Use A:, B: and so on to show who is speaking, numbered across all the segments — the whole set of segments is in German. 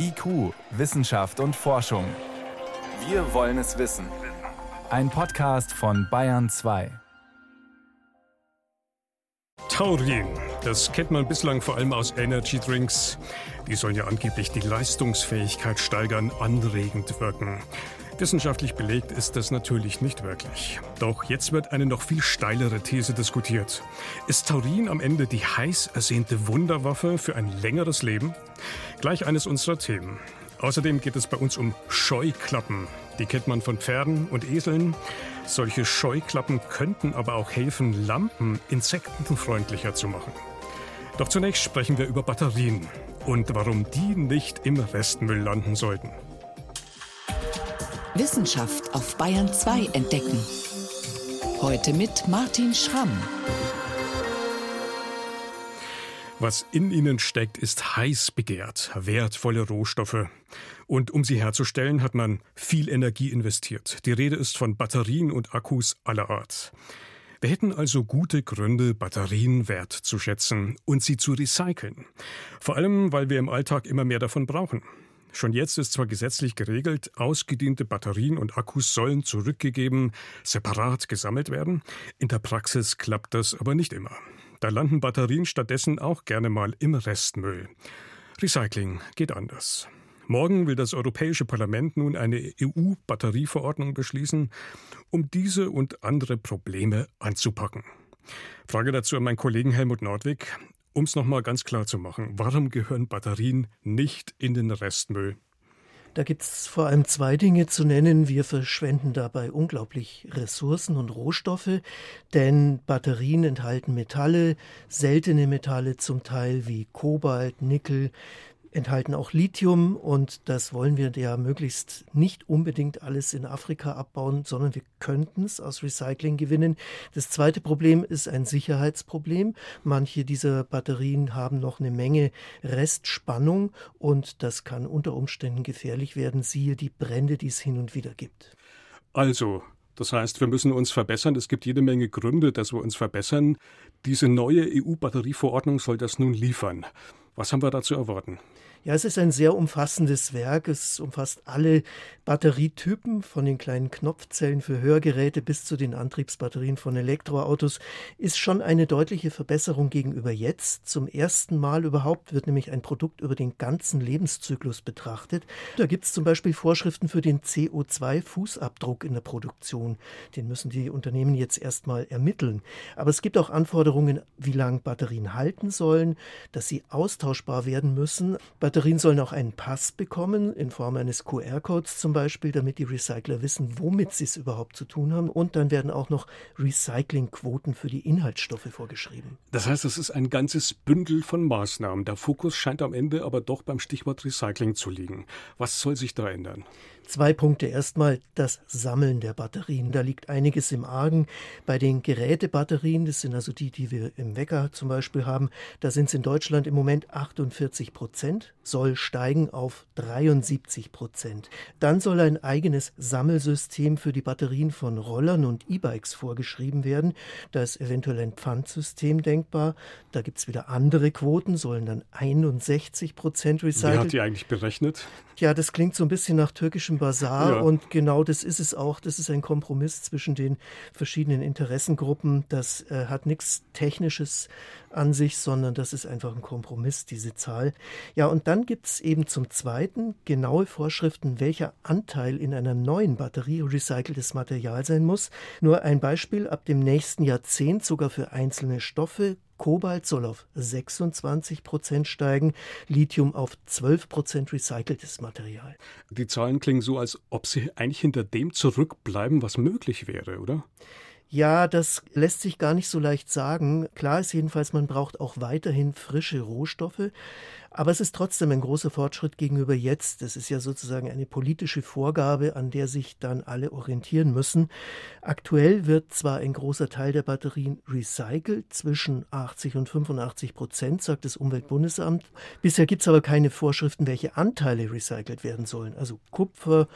A: IQ, Wissenschaft und Forschung. Wir wollen es wissen. Ein Podcast von Bayern 2.
B: Taurin, das kennt man bislang vor allem aus Energy Drinks. Die sollen ja angeblich die Leistungsfähigkeit steigern, anregend wirken. Wissenschaftlich belegt ist das natürlich nicht wirklich. Doch jetzt wird eine noch viel steilere These diskutiert. Ist Taurin am Ende die heiß ersehnte Wunderwaffe für ein längeres Leben? Gleich eines unserer Themen. Außerdem geht es bei uns um Scheuklappen. Die kennt man von Pferden und Eseln. Solche Scheuklappen könnten aber auch helfen, Lampen insektenfreundlicher zu machen. Doch zunächst sprechen wir über Batterien und warum die nicht im Restmüll landen sollten.
C: Wissenschaft auf Bayern 2 entdecken. Heute mit Martin Schramm.
B: Was in ihnen steckt, ist heiß begehrt, wertvolle Rohstoffe. Und um sie herzustellen, hat man viel Energie investiert. Die Rede ist von Batterien und Akkus aller Art. Wir hätten also gute Gründe, Batterien wertzuschätzen und sie zu recyceln. Vor allem, weil wir im Alltag immer mehr davon brauchen. Schon jetzt ist zwar gesetzlich geregelt, ausgediente Batterien und Akkus sollen zurückgegeben, separat gesammelt werden. In der Praxis klappt das aber nicht immer. Da landen Batterien stattdessen auch gerne mal im Restmüll. Recycling geht anders. Morgen will das Europäische Parlament nun eine EU-Batterieverordnung beschließen, um diese und andere Probleme anzupacken. Frage dazu an meinen Kollegen Helmut Nordwig. Um es nochmal ganz klar zu machen, warum gehören Batterien nicht in den Restmüll?
D: Da gibt es vor allem zwei Dinge zu nennen. Wir verschwenden dabei unglaublich Ressourcen und Rohstoffe, denn Batterien enthalten Metalle, seltene Metalle zum Teil wie Kobalt, Nickel, enthalten auch Lithium und das wollen wir ja möglichst nicht unbedingt alles in Afrika abbauen, sondern wir könnten es aus Recycling gewinnen. Das zweite Problem ist ein Sicherheitsproblem. Manche dieser Batterien haben noch eine Menge Restspannung und das kann unter Umständen gefährlich werden, siehe die Brände, die es hin und wieder gibt.
B: Also, das heißt, wir müssen uns verbessern. Es gibt jede Menge Gründe, dass wir uns verbessern. Diese neue EU-Batterieverordnung soll das nun liefern. Was haben wir da zu erwarten?
D: Ja, es ist ein sehr umfassendes Werk. Es umfasst alle Batterietypen, von den kleinen Knopfzellen für Hörgeräte bis zu den Antriebsbatterien von Elektroautos. Ist schon eine deutliche Verbesserung gegenüber jetzt. Zum ersten Mal überhaupt wird nämlich ein Produkt über den ganzen Lebenszyklus betrachtet. Da gibt es zum Beispiel Vorschriften für den CO2-Fußabdruck in der Produktion. Den müssen die Unternehmen jetzt erstmal ermitteln. Aber es gibt auch Anforderungen, wie lange Batterien halten sollen, dass sie austauschbar werden müssen. Bei Batterien sollen auch einen Pass bekommen, in Form eines QR-Codes zum Beispiel, damit die Recycler wissen, womit sie es überhaupt zu tun haben. Und dann werden auch noch Recyclingquoten für die Inhaltsstoffe vorgeschrieben.
B: Das heißt, es ist ein ganzes Bündel von Maßnahmen. Der Fokus scheint am Ende aber doch beim Stichwort Recycling zu liegen. Was soll sich da ändern?
D: Zwei Punkte. Erstmal das Sammeln der Batterien. Da liegt einiges im Argen. Bei den Gerätebatterien, das sind also die, die wir im Wecker zum Beispiel haben, da sind es in Deutschland im Moment 48 Prozent, soll steigen auf 73 Prozent. Dann soll ein eigenes Sammelsystem für die Batterien von Rollern und E-Bikes vorgeschrieben werden. Da ist eventuell ein Pfandsystem denkbar. Da gibt es wieder andere Quoten, sollen dann 61 Prozent recycelt.
B: Wer hat die eigentlich berechnet?
D: Ja, das klingt so ein bisschen nach türkischem Basar ja. und genau das ist es auch. Das ist ein Kompromiss zwischen den verschiedenen Interessengruppen. Das äh, hat nichts Technisches an sich, sondern das ist einfach ein Kompromiss, diese Zahl. Ja, und dann gibt es eben zum Zweiten genaue Vorschriften, welcher Anteil in einer neuen Batterie recyceltes Material sein muss. Nur ein Beispiel, ab dem nächsten Jahrzehnt sogar für einzelne Stoffe Kobalt soll auf 26 Prozent steigen, Lithium auf 12 Prozent recyceltes Material.
B: Die Zahlen klingen so, als ob sie eigentlich hinter dem zurückbleiben, was möglich wäre, oder?
D: Ja, das lässt sich gar nicht so leicht sagen. Klar ist jedenfalls, man braucht auch weiterhin frische Rohstoffe. Aber es ist trotzdem ein großer Fortschritt gegenüber jetzt. Das ist ja sozusagen eine politische Vorgabe, an der sich dann alle orientieren müssen. Aktuell wird zwar ein großer Teil der Batterien recycelt, zwischen 80 und 85 Prozent, sagt das Umweltbundesamt. Bisher gibt es aber keine Vorschriften, welche Anteile recycelt werden sollen. Also Kupfer,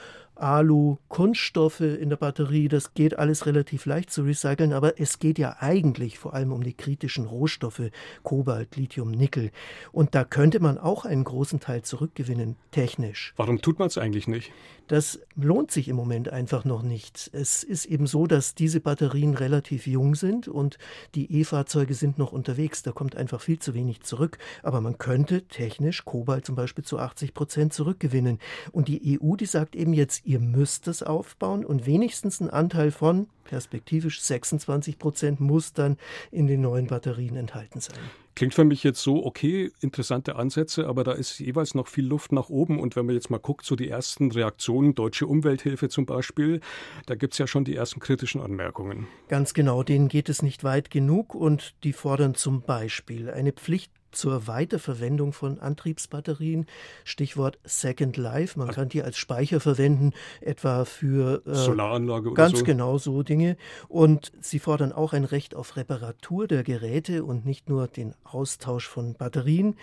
D: Alu, Kunststoffe in der Batterie, das geht alles relativ leicht zu recyceln, aber es geht ja eigentlich vor allem um die kritischen Rohstoffe, Kobalt, Lithium, Nickel. Und da könnte man auch einen großen Teil zurückgewinnen, technisch.
B: Warum tut man es eigentlich nicht?
D: Das lohnt sich im Moment einfach noch nicht. Es ist eben so, dass diese Batterien relativ jung sind und die E-Fahrzeuge sind noch unterwegs. Da kommt einfach viel zu wenig zurück. Aber man könnte technisch Kobalt zum Beispiel zu 80 Prozent zurückgewinnen. Und die EU, die sagt eben jetzt, ihr müsst es aufbauen und wenigstens ein Anteil von perspektivisch 26 Prozent muss dann in den neuen Batterien enthalten sein.
B: Klingt für mich jetzt so, okay, interessante Ansätze, aber da ist jeweils noch viel Luft nach oben. Und wenn man jetzt mal guckt, so die ersten Reaktionen, Deutsche Umwelthilfe zum Beispiel, da gibt es ja schon die ersten kritischen Anmerkungen.
D: Ganz genau, denen geht es nicht weit genug und die fordern zum Beispiel eine Pflicht zur Weiterverwendung von Antriebsbatterien. Stichwort Second Life. Man kann die als Speicher verwenden, etwa für
B: äh, Solaranlage oder
D: ganz so. genau so Dinge. Und sie fordern auch ein Recht auf Reparatur der Geräte und nicht nur den Austausch von Batterien.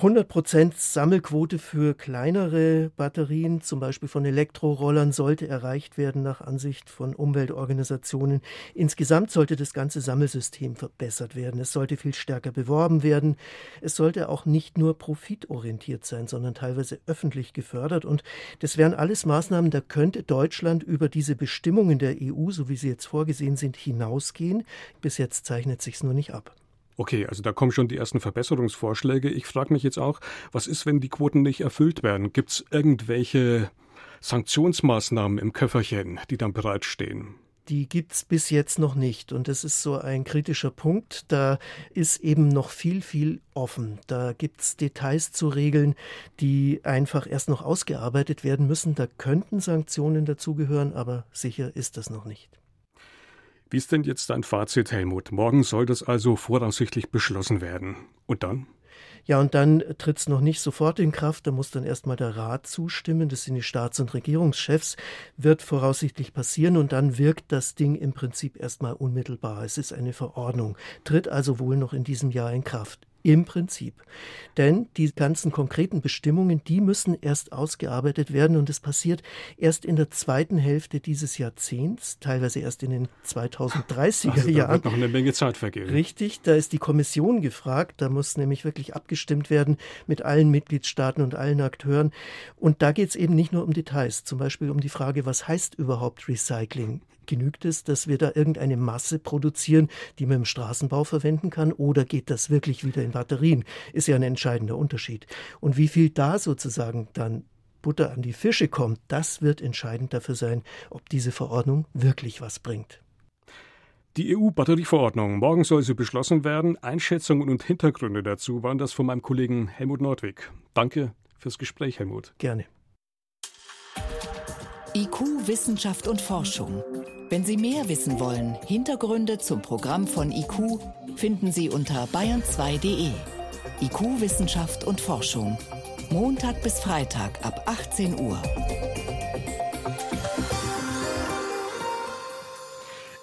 D: 100% Sammelquote für kleinere Batterien, zum Beispiel von Elektrorollern, sollte erreicht werden nach Ansicht von Umweltorganisationen. Insgesamt sollte das ganze Sammelsystem verbessert werden. Es sollte viel stärker beworben werden. Es sollte auch nicht nur profitorientiert sein, sondern teilweise öffentlich gefördert. Und das wären alles Maßnahmen, da könnte Deutschland über diese Bestimmungen der EU, so wie sie jetzt vorgesehen sind, hinausgehen. Bis jetzt zeichnet sich es nur nicht ab.
B: Okay, also da kommen schon die ersten Verbesserungsvorschläge. Ich frage mich jetzt auch, was ist, wenn die Quoten nicht erfüllt werden? Gibt es irgendwelche Sanktionsmaßnahmen im Köfferchen, die dann bereitstehen?
D: die gibt es bis jetzt noch nicht. Und das ist so ein kritischer Punkt. Da ist eben noch viel, viel offen. Da gibt es Details zu regeln, die einfach erst noch ausgearbeitet werden müssen. Da könnten Sanktionen dazugehören, aber sicher ist das noch nicht.
B: Wie ist denn jetzt dein Fazit, Helmut? Morgen soll das also voraussichtlich beschlossen werden. Und dann?
D: Ja, und dann tritt es noch nicht sofort in Kraft, da muss dann erstmal der Rat zustimmen, das sind die Staats- und Regierungschefs, wird voraussichtlich passieren und dann wirkt das Ding im Prinzip erstmal unmittelbar. Es ist eine Verordnung, tritt also wohl noch in diesem Jahr in Kraft. Im Prinzip. Denn die ganzen konkreten Bestimmungen, die müssen erst ausgearbeitet werden und es passiert erst in der zweiten Hälfte dieses Jahrzehnts, teilweise erst in den 2030er also
B: Jahren. Da wird noch eine Menge Zeit vergehen.
D: Richtig, da ist die Kommission gefragt, da muss nämlich wirklich abgestimmt werden mit allen Mitgliedstaaten und allen Akteuren. Und da geht es eben nicht nur um Details, zum Beispiel um die Frage, was heißt überhaupt Recycling? Genügt es, dass wir da irgendeine Masse produzieren, die man im Straßenbau verwenden kann, oder geht das wirklich wieder in Batterien? Ist ja ein entscheidender Unterschied. Und wie viel da sozusagen dann Butter an die Fische kommt, das wird entscheidend dafür sein, ob diese Verordnung wirklich was bringt.
B: Die EU-Batterieverordnung. Morgen soll sie beschlossen werden. Einschätzungen und Hintergründe dazu waren das von meinem Kollegen Helmut Nordwig. Danke fürs Gespräch, Helmut.
D: Gerne.
C: IQ, Wissenschaft und Forschung. Wenn Sie mehr wissen wollen, Hintergründe zum Programm von IQ finden Sie unter bayern2.de. IQ, Wissenschaft und Forschung. Montag bis Freitag ab 18 Uhr.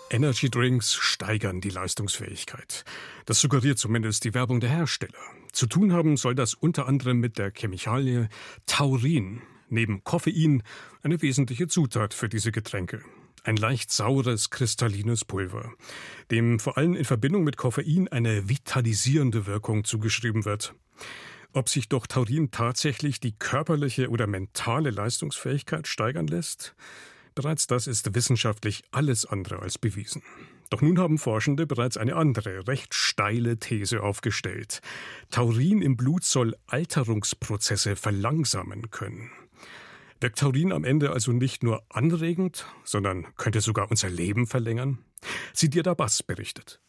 B: Energy Drinks steigern die Leistungsfähigkeit. Das suggeriert zumindest die Werbung der Hersteller. Zu tun haben soll das unter anderem mit der Chemikalie Taurin neben Koffein eine wesentliche Zutat für diese Getränke. Ein leicht saures, kristallines Pulver, dem vor allem in Verbindung mit Koffein eine vitalisierende Wirkung zugeschrieben wird. Ob sich durch Taurin tatsächlich die körperliche oder mentale Leistungsfähigkeit steigern lässt? Bereits das ist wissenschaftlich alles andere als bewiesen. Doch nun haben Forschende bereits eine andere, recht steile These aufgestellt. Taurin im Blut soll Alterungsprozesse verlangsamen können. Wirkt Taurin am Ende also nicht nur anregend, sondern könnte sogar unser Leben verlängern? Sidir Bass berichtet.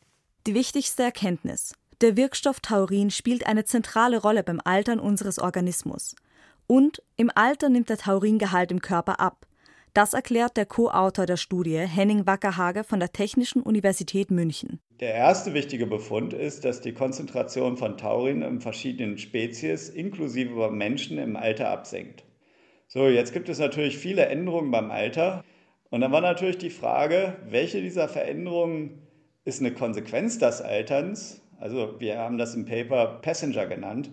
E: Die wichtigste Erkenntnis. Der Wirkstoff Taurin spielt eine zentrale Rolle beim Altern unseres Organismus. Und im Alter nimmt der Tauringehalt im Körper ab. Das erklärt der Co-Autor der Studie, Henning Wackerhage von der Technischen Universität München.
F: Der erste wichtige Befund ist, dass die Konzentration von Taurin in verschiedenen Spezies inklusive beim Menschen im Alter absenkt. So, jetzt gibt es natürlich viele Änderungen beim Alter. Und dann war natürlich die Frage, welche dieser Veränderungen ist eine Konsequenz des Alterns? Also wir haben das im Paper Passenger genannt.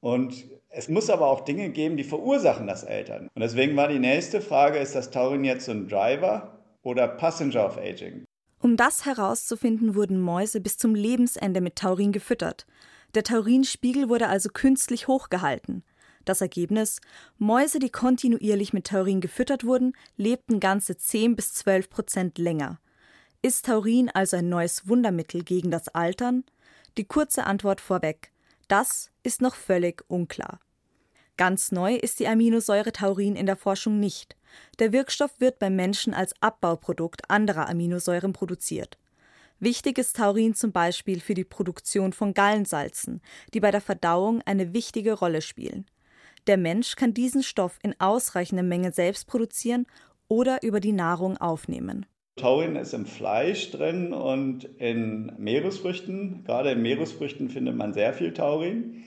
F: Und Es muss aber auch Dinge geben, die verursachen das Altern. Und deswegen war die nächste Frage, ist das Taurin jetzt so ein Driver oder Passenger of Aging?
E: Um das herauszufinden, wurden Mäuse bis zum Lebensende mit Taurin gefüttert. Der Taurinspiegel wurde also künstlich hochgehalten. Das Ergebnis: Mäuse, die kontinuierlich mit Taurin gefüttert wurden, lebten ganze 10 bis 12 Prozent länger. Ist Taurin also ein neues Wundermittel gegen das Altern? Die kurze Antwort vorweg: Das ist noch völlig unklar. Ganz neu ist die Aminosäure Taurin in der Forschung nicht. Der Wirkstoff wird beim Menschen als Abbauprodukt anderer Aminosäuren produziert. Wichtig ist Taurin zum Beispiel für die Produktion von Gallensalzen, die bei der Verdauung eine wichtige Rolle spielen. Der Mensch kann diesen Stoff in ausreichender Menge selbst produzieren oder über die Nahrung aufnehmen.
F: Taurin ist im Fleisch drin und in Meeresfrüchten. Gerade in Meeresfrüchten findet man sehr viel Taurin.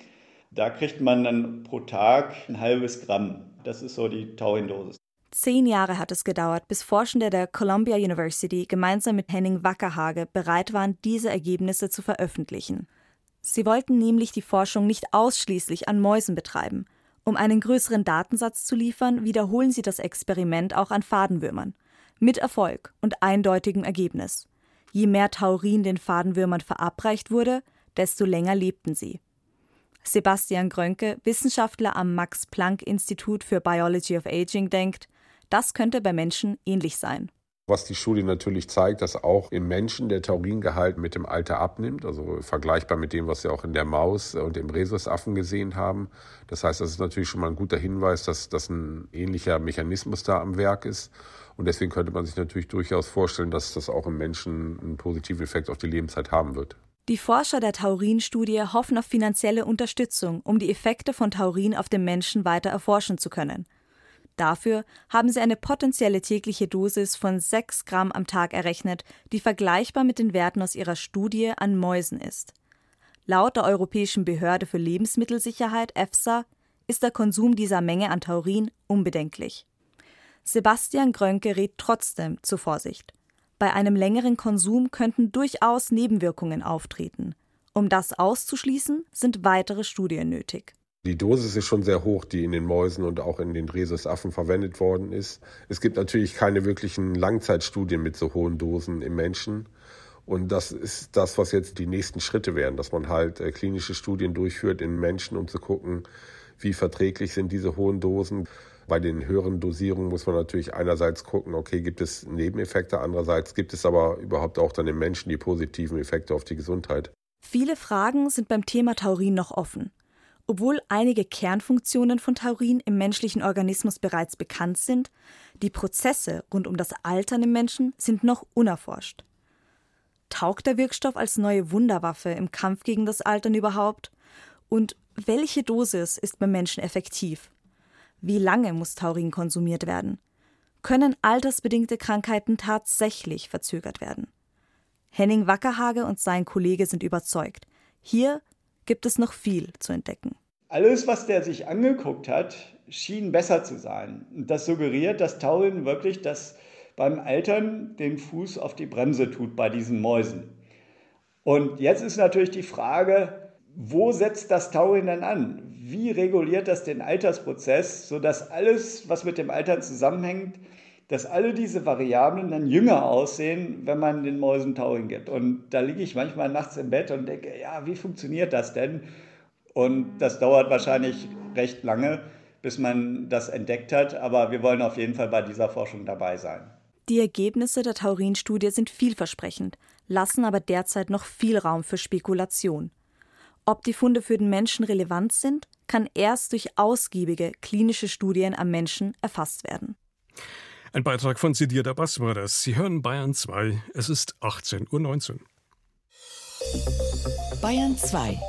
F: Da kriegt man dann pro Tag ein halbes Gramm. Das ist so die Taurindosis.
E: Zehn Jahre hat es gedauert, bis Forschende der Columbia University gemeinsam mit Henning Wackerhage bereit waren, diese Ergebnisse zu veröffentlichen. Sie wollten nämlich die Forschung nicht ausschließlich an Mäusen betreiben. Um einen größeren Datensatz zu liefern, wiederholen sie das Experiment auch an Fadenwürmern. Mit Erfolg und eindeutigem Ergebnis. Je mehr Taurin den Fadenwürmern verabreicht wurde, desto länger lebten sie. Sebastian Grönke, Wissenschaftler am Max Planck Institut für Biology of Aging, denkt, das könnte bei Menschen ähnlich sein.
G: Was die Studie natürlich zeigt, dass auch im Menschen der Tauringehalt mit dem Alter abnimmt, also vergleichbar mit dem, was wir auch in der Maus und im Rhesusaffen gesehen haben. Das heißt, das ist natürlich schon mal ein guter Hinweis, dass das ein ähnlicher Mechanismus da am Werk ist. Und deswegen könnte man sich natürlich durchaus vorstellen, dass das auch im Menschen einen positiven Effekt auf die Lebenszeit haben wird.
E: Die Forscher der Taurin-Studie hoffen auf finanzielle Unterstützung, um die Effekte von Taurin auf den Menschen weiter erforschen zu können. Dafür haben sie eine potenzielle tägliche Dosis von 6 Gramm am Tag errechnet, die vergleichbar mit den Werten aus ihrer Studie an Mäusen ist. Laut der Europäischen Behörde für Lebensmittelsicherheit EFSA ist der Konsum dieser Menge an Taurin unbedenklich. Sebastian Grönke rät trotzdem zur Vorsicht. Bei einem längeren Konsum könnten durchaus Nebenwirkungen auftreten. Um das auszuschließen, sind weitere Studien nötig.
G: Die Dosis ist schon sehr hoch, die in den Mäusen und auch in den Rhesusaffen verwendet worden ist. Es gibt natürlich keine wirklichen Langzeitstudien mit so hohen Dosen im Menschen. Und das ist das, was jetzt die nächsten Schritte werden, dass man halt äh, klinische Studien durchführt in Menschen, um zu gucken, wie verträglich sind diese hohen Dosen. Bei den höheren Dosierungen muss man natürlich einerseits gucken, okay, gibt es Nebeneffekte, andererseits gibt es aber überhaupt auch dann im Menschen die positiven Effekte auf die Gesundheit.
E: Viele Fragen sind beim Thema Taurin noch offen. Obwohl einige Kernfunktionen von Taurin im menschlichen Organismus bereits bekannt sind, die Prozesse rund um das Altern im Menschen sind noch unerforscht. Taugt der Wirkstoff als neue Wunderwaffe im Kampf gegen das Altern überhaupt? Und welche Dosis ist beim Menschen effektiv? Wie lange muss Taurin konsumiert werden? Können altersbedingte Krankheiten tatsächlich verzögert werden? Henning Wackerhage und sein Kollege sind überzeugt. Hier gibt es noch viel zu entdecken.
F: Alles, was der sich angeguckt hat, schien besser zu sein. Das suggeriert, dass Taurin wirklich das beim Altern den Fuß auf die Bremse tut bei diesen Mäusen. Und jetzt ist natürlich die Frage, wo setzt das Taurin denn an? Wie reguliert das den Altersprozess, sodass alles, was mit dem Altern zusammenhängt, dass alle diese Variablen dann jünger aussehen, wenn man den Mäusen Taurin gibt. Und da liege ich manchmal nachts im Bett und denke, ja, wie funktioniert das denn? Und das dauert wahrscheinlich recht lange, bis man das entdeckt hat. Aber wir wollen auf jeden Fall bei dieser Forschung dabei sein.
E: Die Ergebnisse der Taurin-Studie sind vielversprechend, lassen aber derzeit noch viel Raum für Spekulation. Ob die Funde für den Menschen relevant sind, kann erst durch ausgiebige klinische Studien am Menschen erfasst werden.
B: Ein Beitrag von Sidir Dabas war das. Sie hören Bayern 2. Es ist 18.19 Uhr.
C: Bayern 2.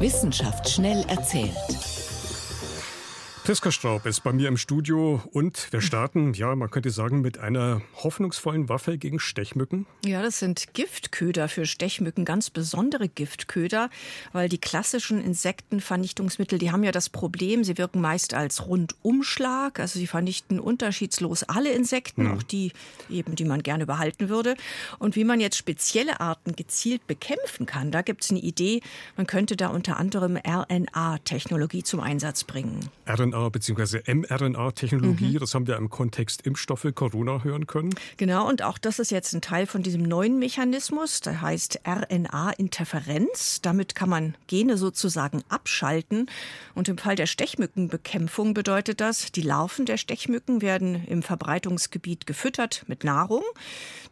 C: Wissenschaft schnell erzählt.
B: Priska Straub ist bei mir im Studio und wir starten, ja, man könnte sagen, mit einer hoffnungsvollen Waffe gegen Stechmücken.
H: Ja, das sind Giftköder für Stechmücken, ganz besondere Giftköder, weil die klassischen Insektenvernichtungsmittel, die haben ja das Problem, sie wirken meist als Rundumschlag, also sie vernichten unterschiedslos alle Insekten, hm. auch die eben, die man gerne behalten würde. Und wie man jetzt spezielle Arten gezielt bekämpfen kann, da gibt es eine Idee, man könnte da unter anderem RNA-Technologie zum Einsatz bringen.
B: RNA RNA- bzw. mRNA-Technologie. Mhm. Das haben wir im Kontext Impfstoffe Corona hören können.
H: Genau, und auch das ist jetzt ein Teil von diesem neuen Mechanismus, der heißt RNA-Interferenz. Damit kann man Gene sozusagen abschalten. Und im Fall der Stechmückenbekämpfung bedeutet das, die Larven der Stechmücken werden im Verbreitungsgebiet gefüttert mit Nahrung,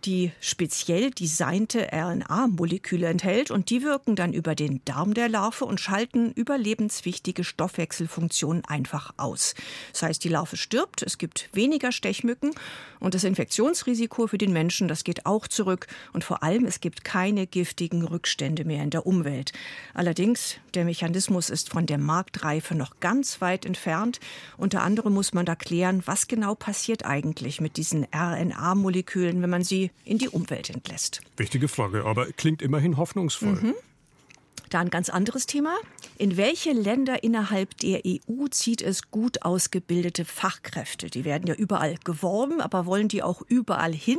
H: die speziell designte RNA-Moleküle enthält und die wirken dann über den Darm der Larve und schalten überlebenswichtige Stoffwechselfunktionen einfach aus. Das heißt, die Larve stirbt, es gibt weniger Stechmücken und das Infektionsrisiko für den Menschen, das geht auch zurück und vor allem es gibt keine giftigen Rückstände mehr in der Umwelt. Allerdings, der Mechanismus ist von der Marktreife noch ganz weit entfernt. Unter anderem muss man da klären, was genau passiert eigentlich mit diesen RNA-Molekülen, wenn man sie in die Umwelt entlässt.
B: Wichtige Frage, aber klingt immerhin hoffnungsvoll. Mhm.
H: Da ein ganz anderes Thema. In welche Länder innerhalb der EU zieht es gut ausgebildete Fachkräfte? Die werden ja überall geworben, aber wollen die auch überall hin?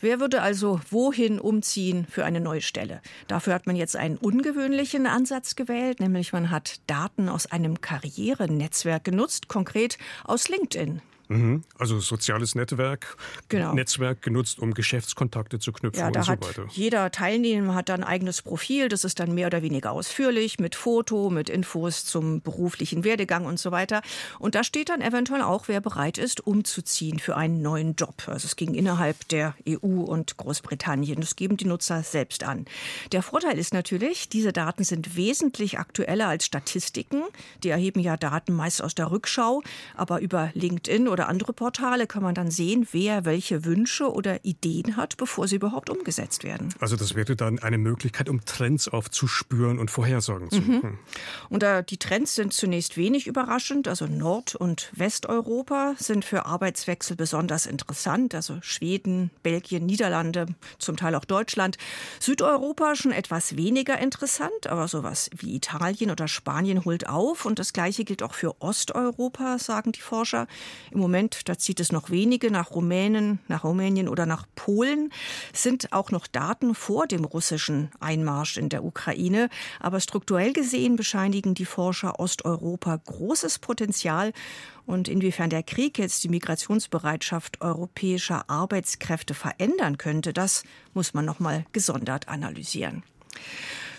H: Wer würde also wohin umziehen für eine neue Stelle? Dafür hat man jetzt einen ungewöhnlichen Ansatz gewählt, nämlich man hat Daten aus einem Karrierenetzwerk genutzt, konkret aus LinkedIn.
B: Mhm. Also soziales Netzwerk, genau. Netzwerk genutzt, um Geschäftskontakte zu knüpfen
H: ja,
B: da und so
H: hat
B: weiter.
H: Jeder Teilnehmer hat dann ein eigenes Profil, das ist dann mehr oder weniger ausführlich mit Foto, mit Infos zum beruflichen Werdegang und so weiter. Und da steht dann eventuell auch, wer bereit ist, umzuziehen für einen neuen Job. Also es ging innerhalb der EU und Großbritannien. Das geben die Nutzer selbst an. Der Vorteil ist natürlich, diese Daten sind wesentlich aktueller als Statistiken. Die erheben ja Daten meist aus der Rückschau, aber über LinkedIn oder andere Portale kann man dann sehen, wer welche Wünsche oder Ideen hat, bevor sie überhaupt umgesetzt werden.
B: Also das wäre dann eine Möglichkeit, um Trends aufzuspüren und Vorhersagen zu machen. Mhm.
H: Und äh, die Trends sind zunächst wenig überraschend. Also Nord- und Westeuropa sind für Arbeitswechsel besonders interessant. Also Schweden, Belgien, Niederlande, zum Teil auch Deutschland. Südeuropa schon etwas weniger interessant, aber sowas wie Italien oder Spanien holt auf. Und das Gleiche gilt auch für Osteuropa, sagen die Forscher. Im Moment, da zieht es noch wenige nach Rumänen, nach Rumänien oder nach Polen, sind auch noch Daten vor dem russischen Einmarsch in der Ukraine. Aber strukturell gesehen bescheinigen die Forscher Osteuropa großes Potenzial. Und inwiefern der Krieg jetzt die Migrationsbereitschaft europäischer Arbeitskräfte verändern könnte, das muss man noch mal gesondert analysieren.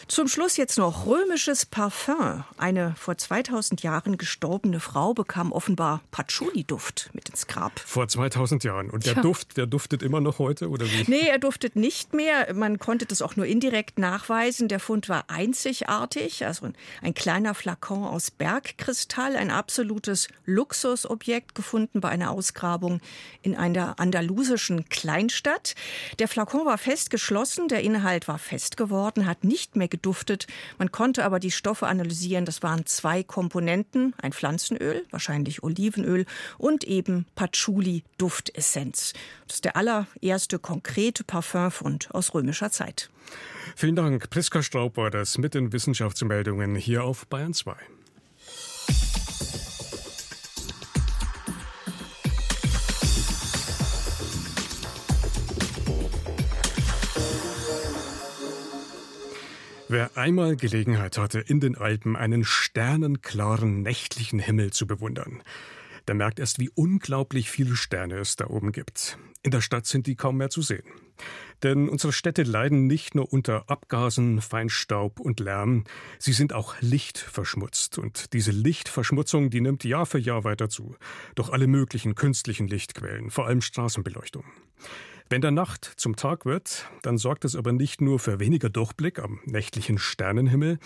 H: Zum Schluss jetzt noch römisches Parfum. Eine vor 2000 Jahren gestorbene Frau bekam offenbar Patchouli-Duft mit ins Grab.
B: Vor 2000 Jahren. Und der ja. Duft, der duftet immer noch heute, oder wie?
H: Nee, er duftet nicht mehr. Man konnte das auch nur indirekt nachweisen. Der Fund war einzigartig. Also ein kleiner Flakon aus Bergkristall, ein absolutes Luxusobjekt gefunden bei einer Ausgrabung in einer andalusischen Kleinstadt. Der Flakon war fest geschlossen, der Inhalt war fest geworden, hat nicht mehr geduftet. Man konnte aber die Stoffe analysieren. Das waren zwei Komponenten, ein Pflanzenöl, wahrscheinlich Olivenöl und eben Patchouli-Duftessenz. Das ist der allererste konkrete Parfümfund aus römischer Zeit.
B: Vielen Dank. Priska Straub war das mit den Wissenschaftsmeldungen hier auf Bayern 2. Wer einmal Gelegenheit hatte, in den Alpen einen sternenklaren nächtlichen Himmel zu bewundern, der merkt erst, wie unglaublich viele Sterne es da oben gibt. In der Stadt sind die kaum mehr zu sehen. Denn unsere Städte leiden nicht nur unter Abgasen, Feinstaub und Lärm, sie sind auch lichtverschmutzt. Und diese Lichtverschmutzung, die nimmt Jahr für Jahr weiter zu. Durch alle möglichen künstlichen Lichtquellen, vor allem Straßenbeleuchtung. Wenn der Nacht zum Tag wird, dann sorgt es aber nicht nur für weniger Durchblick am nächtlichen Sternenhimmel.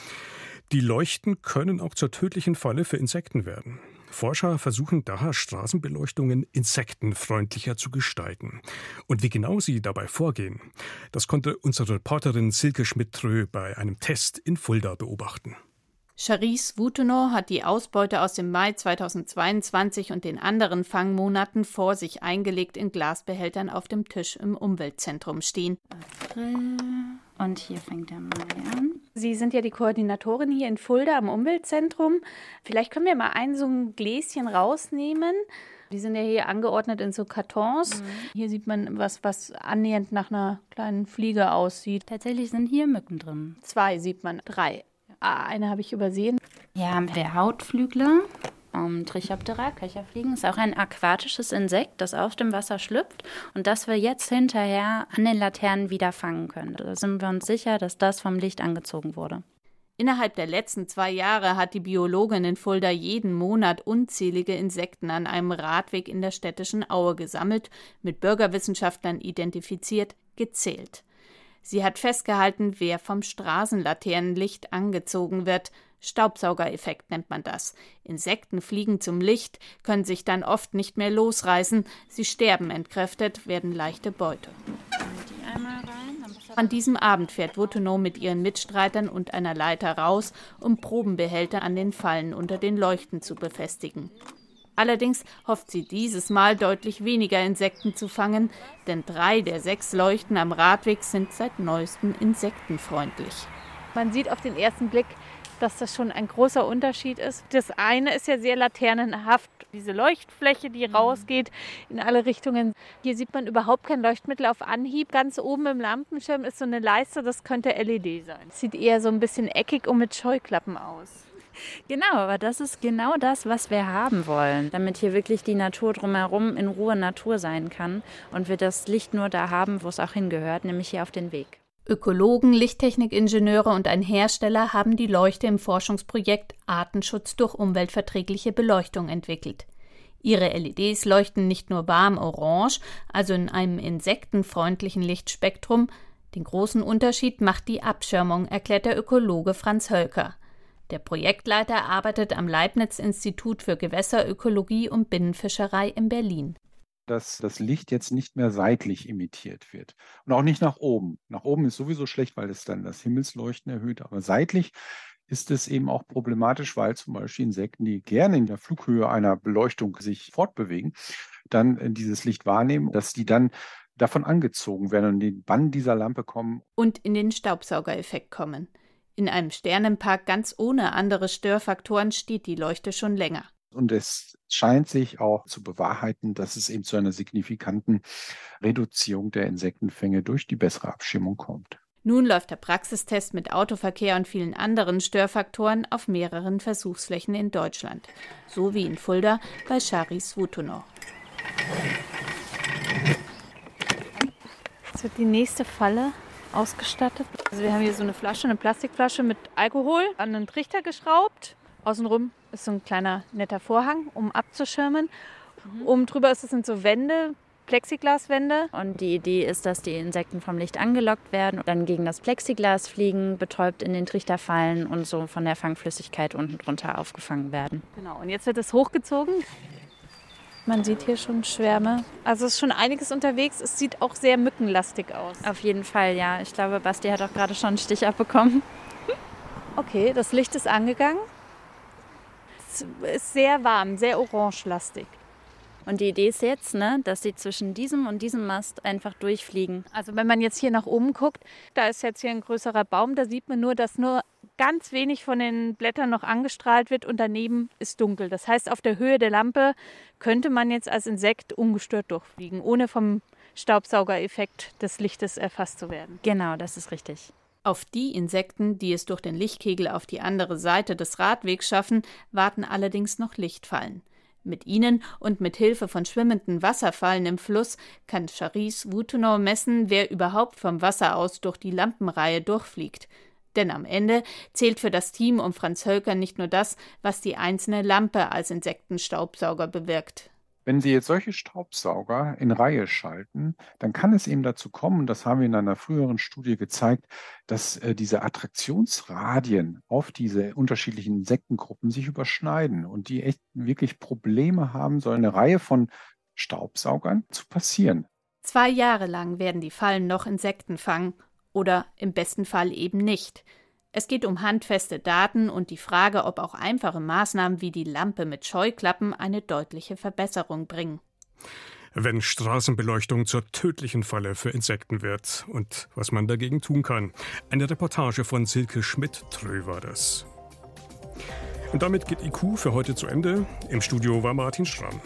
B: Die Leuchten können auch zur tödlichen Falle für Insekten werden. Forscher versuchen daher Straßenbeleuchtungen insektenfreundlicher zu gestalten. Und wie genau sie dabei vorgehen, das konnte unsere Reporterin Silke Schmidt-Trö bei einem Test in Fulda beobachten.
I: Charisse Woutenot hat die Ausbeute aus dem Mai 2022 und den anderen Fangmonaten vor sich eingelegt in Glasbehältern auf dem Tisch im Umweltzentrum stehen.
J: April. Und hier fängt der Mai an.
I: Sie sind ja die Koordinatorin hier in Fulda am Umweltzentrum. Vielleicht können wir mal ein so ein Gläschen rausnehmen. Die sind ja hier angeordnet in so Kartons. Mhm. Hier sieht man was, was annähernd nach einer kleinen Fliege aussieht.
J: Tatsächlich sind hier Mücken drin.
I: Zwei sieht man, drei. Ah, eine habe ich übersehen.
J: Hier haben wir Hautflügler. Um, Trichoptera, Köcherfliegen, ist auch ein aquatisches Insekt, das aus dem Wasser schlüpft und das wir jetzt hinterher an den Laternen wieder fangen können. Da sind wir uns sicher, dass das vom Licht angezogen wurde.
I: Innerhalb der letzten zwei Jahre hat die Biologin in Fulda jeden Monat unzählige Insekten an einem Radweg in der städtischen Aue gesammelt, mit Bürgerwissenschaftlern identifiziert, gezählt. Sie hat festgehalten, wer vom Straßenlaternenlicht angezogen wird. Staubsaugereffekt nennt man das. Insekten fliegen zum Licht, können sich dann oft nicht mehr losreißen. Sie sterben entkräftet, werden leichte Beute. An diesem Abend fährt Wutenow mit ihren Mitstreitern und einer Leiter raus, um Probenbehälter an den Fallen unter den Leuchten zu befestigen. Allerdings hofft sie dieses Mal deutlich weniger Insekten zu fangen, denn drei der sechs Leuchten am Radweg sind seit neuestem insektenfreundlich. Man sieht auf den ersten Blick, dass das schon ein großer Unterschied ist. Das eine ist ja sehr laternenhaft, diese Leuchtfläche, die mhm. rausgeht in alle Richtungen. Hier sieht man überhaupt kein Leuchtmittel auf Anhieb. Ganz oben im Lampenschirm ist so eine Leiste, das könnte LED sein. Sieht eher so ein bisschen eckig und mit Scheuklappen aus.
J: Genau, aber das ist genau das, was wir haben wollen, damit hier wirklich die Natur drumherum in Ruhe Natur sein kann und wir das Licht nur da haben, wo es auch hingehört, nämlich hier auf den Weg.
I: Ökologen, Lichttechnikingenieure und ein Hersteller haben die Leuchte im Forschungsprojekt Artenschutz durch umweltverträgliche Beleuchtung entwickelt. Ihre LEDs leuchten nicht nur warm orange, also in einem insektenfreundlichen Lichtspektrum, den großen Unterschied macht die Abschirmung, erklärt der Ökologe Franz Hölker. Der Projektleiter arbeitet am Leibniz-Institut für Gewässerökologie und Binnenfischerei in Berlin.
K: Dass das Licht jetzt nicht mehr seitlich emittiert wird und auch nicht nach oben. Nach oben ist sowieso schlecht, weil es dann das Himmelsleuchten erhöht, aber seitlich ist es eben auch problematisch, weil zum Beispiel Insekten, die gerne in der Flughöhe einer Beleuchtung sich fortbewegen, dann äh, dieses Licht wahrnehmen, dass die dann davon angezogen werden und in den Bann dieser Lampe kommen.
I: Und in den Staubsaugereffekt kommen. In einem Sternenpark ganz ohne andere Störfaktoren steht die Leuchte schon länger.
K: Und es scheint sich auch zu bewahrheiten, dass es eben zu einer signifikanten Reduzierung der Insektenfänge durch die bessere Abschirmung kommt.
I: Nun läuft der Praxistest mit Autoverkehr und vielen anderen Störfaktoren auf mehreren Versuchsflächen in Deutschland, so wie in Fulda bei Charis Wutunor. Jetzt wird die nächste Falle ausgestattet. Also wir haben hier so eine Flasche, eine Plastikflasche mit Alkohol an einen Trichter geschraubt. Außenrum ist so ein kleiner netter Vorhang, um abzuschirmen. Mhm. Oben drüber ist es sind so Wände, Plexiglaswände.
J: Und die Idee ist, dass die Insekten vom Licht angelockt werden, dann gegen das Plexiglas fliegen, betäubt in den Trichter fallen und so von der Fangflüssigkeit unten drunter aufgefangen werden.
I: Genau, und jetzt wird es hochgezogen. Man sieht hier schon Schwärme. Also es ist schon einiges unterwegs. Es sieht auch sehr mückenlastig aus.
J: Auf jeden Fall, ja. Ich glaube, Basti hat auch gerade schon einen Stich abbekommen.
I: Okay, das Licht ist angegangen. Es ist sehr warm, sehr orangelastig.
J: Und die Idee ist jetzt, ne, dass sie zwischen diesem und diesem Mast einfach durchfliegen.
I: Also wenn man jetzt hier nach oben guckt, da ist jetzt hier ein größerer Baum, da sieht man nur, dass nur ganz wenig von den Blättern noch angestrahlt wird und daneben ist dunkel. Das heißt, auf der Höhe der Lampe könnte man jetzt als Insekt ungestört durchfliegen, ohne vom Staubsaugereffekt des Lichtes erfasst zu werden.
J: Genau, das ist richtig.
I: Auf die Insekten, die es durch den Lichtkegel auf die andere Seite des Radwegs schaffen, warten allerdings noch Lichtfallen. Mit ihnen und mit Hilfe von schwimmenden Wasserfallen im Fluss kann Charisse Wutenau messen, wer überhaupt vom Wasser aus durch die Lampenreihe durchfliegt. Denn am Ende zählt für das Team um Franz Hölker nicht nur das, was die einzelne Lampe als Insektenstaubsauger bewirkt.
K: Wenn Sie jetzt solche Staubsauger in Reihe schalten, dann kann es eben dazu kommen, das haben wir in einer früheren Studie gezeigt, dass äh, diese Attraktionsradien auf diese unterschiedlichen Insektengruppen sich überschneiden und die echt wirklich Probleme haben, so eine Reihe von Staubsaugern zu passieren.
I: Zwei Jahre lang werden die Fallen noch Insekten fangen oder im besten Fall eben nicht. Es geht um handfeste Daten und die Frage, ob auch einfache Maßnahmen wie die Lampe mit Scheuklappen eine deutliche Verbesserung bringen.
B: Wenn Straßenbeleuchtung zur tödlichen Falle für Insekten wird und was man dagegen tun kann. Eine Reportage von Silke Schmidt-Trö war das. Und damit geht IQ für heute zu Ende. Im Studio war Martin Schramm.